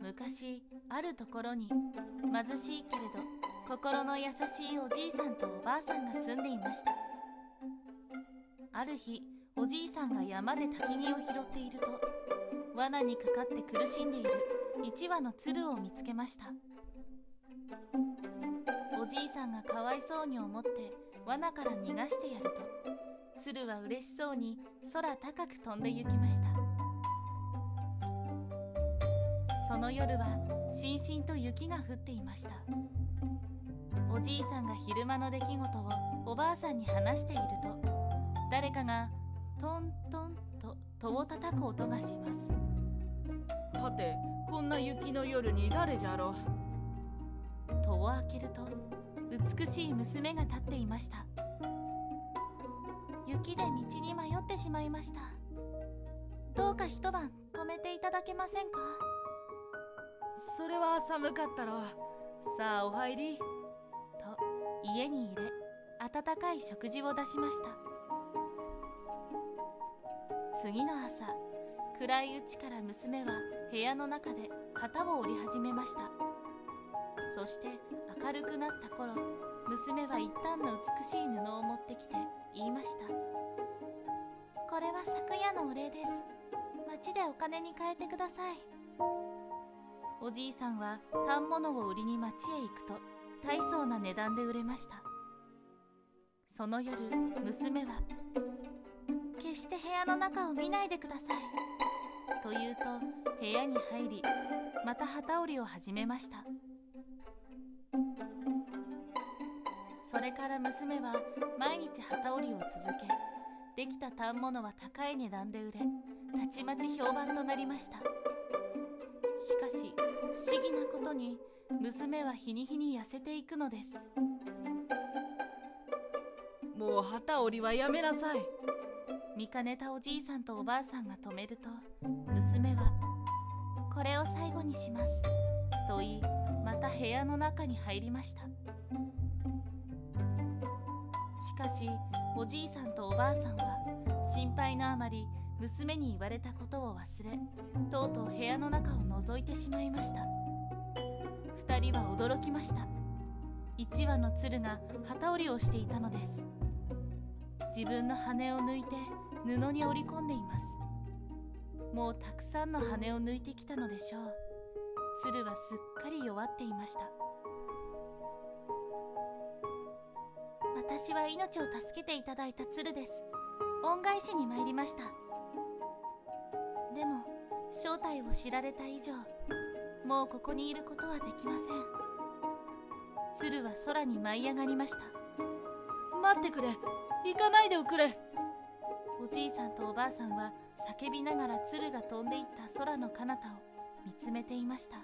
昔あるところに貧しいけれど心の優しいおじいさんとおばあさんが住んでいました。ある日おじいさんが山で焚き木を拾っていると罠にかかって苦しんでいる1羽の鶴を見つけました。おじいさんがかわいそうに思って罠から逃がしてやると鶴は嬉しそうに空高く飛んで行きました。の夜はしんしんと雪が降っていました。おじいさんが昼間の出来事をおばあさんに話していると誰かがトントンと戸を叩く音がします。はてこんな雪の夜に誰じゃろ？戸を開けると美しい娘が立っていました。雪で道に迷ってしまいました。どうか一晩泊めていただけませんか？それは寒かったろ。さあお入り。と家に入れ。温かい食事を出しました。次の朝暗いうちから娘は部屋の中で旗を織り始めました。そして明るくなった頃娘は一旦の美しい布を持ってきて言いました。これは昨夜のお礼です。町でお金に換えてください。おじいさんは反物を売りに町へ行くと大層な値段で売れました。その夜娘は「決して部屋の中を見ないでください」と言うと部屋に入りまた旗織りを始めました。それから娘は毎日旗織りを続けできた反物は高い値段で売れたちまち評判となりました。しかし不思議なことに娘は日に日に痩せていくのです。もう旗織りはやめなさい。見かねたおじいさんとおばあさんが止めると娘は「これを最後にします」と言いまた部屋の中に入りました。しかしおじいさんとおばあさんは心配のあまり娘に言われたことを忘れとうとう部屋の中を覗いてしまいました。2人は驚きました。1羽の鶴が旗織りをしていたのです。自分の羽を抜いて布に織り込んでいます。もうたくさんの羽を抜いてきたのでしょう。鶴はすっかり弱っていました。私は命を助けていただいた鶴です。恩返しに参りました。でも正体を知られた以上もうここにいることはできません。鶴は空に舞い上がりました。待ってくれ。行かないでおくれ。おじいさんとおばあさんは叫びながら鶴が飛んでいった空の彼方を見つめていました。